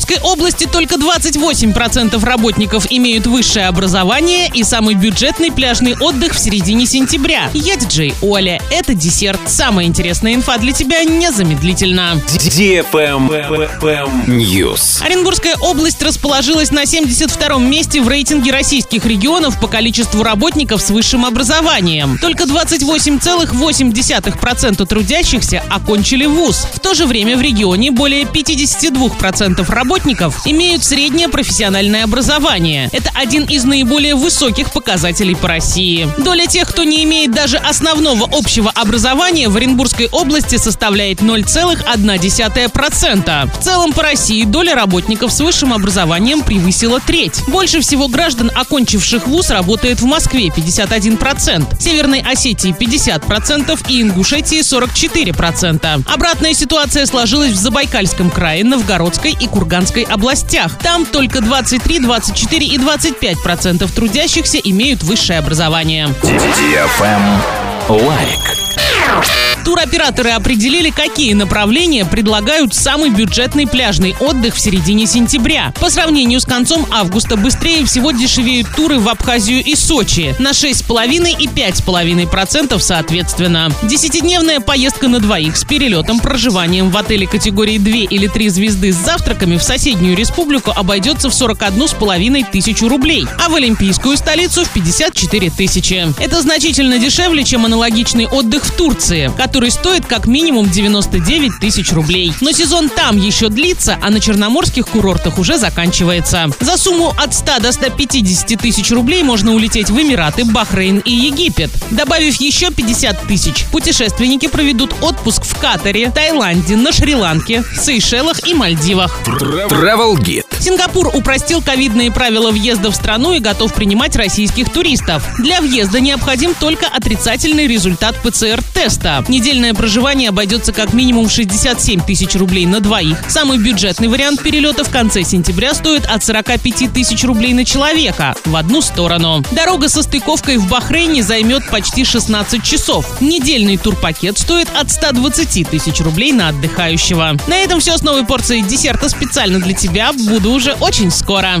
Оренбургской области только 28% работников имеют высшее образование и самый бюджетный пляжный отдых в середине сентября. Я диджей Оля. Это десерт. Самая интересная инфа для тебя незамедлительно. News. Оренбургская область расположилась на 72-м месте в рейтинге российских регионов по количеству работников с высшим образованием. Только 28,8% трудящихся окончили вуз. В то же время в регионе более 52% работников имеют среднее профессиональное образование. Это один из наиболее высоких показателей по России. Доля тех, кто не имеет даже основного общего образования в Оренбургской области составляет 0,1%. В целом по России доля работников с высшим образованием превысила треть. Больше всего граждан, окончивших вуз, работает в Москве 51%, Северной Осетии 50% и Ингушетии 44%. Обратная ситуация сложилась в Забайкальском крае, Новгородской и Курганской областях. Там только 23, 24 и 25 процентов трудящихся имеют высшее образование. Лайк. Туроператоры определили, какие направления предлагают самый бюджетный пляжный отдых в середине сентября. По сравнению с концом августа быстрее всего дешевеют туры в Абхазию и Сочи на 6,5 и 5,5% соответственно. Десятидневная поездка на двоих с перелетом, проживанием в отеле категории 2 или 3 звезды с завтраками в соседнюю республику обойдется в 41,5 тысячу рублей, а в олимпийскую столицу в 54 тысячи. Это значительно дешевле, чем аналогичный отдых в Турции, который стоит как минимум 99 тысяч рублей. Но сезон там еще длится, а на черноморских курортах уже заканчивается. За сумму от 100 до 150 тысяч рублей можно улететь в Эмираты, Бахрейн и Египет. Добавив еще 50 тысяч, путешественники проведут отпуск в Катаре, Таиланде, на Шри-Ланке, Сейшелах и Мальдивах. Travel Guide. Сингапур упростил ковидные правила въезда в страну и готов принимать российских туристов. Для въезда необходим только отрицательный результат ПЦР-теста. Недельное проживание обойдется как минимум в 67 тысяч рублей на двоих. Самый бюджетный вариант перелета в конце сентября стоит от 45 тысяч рублей на человека в одну сторону. Дорога со стыковкой в Бахрейне займет почти 16 часов. Недельный турпакет стоит от 120 тысяч рублей на отдыхающего. На этом все с новой порцией десерта специально для тебя. Буду уже очень скоро.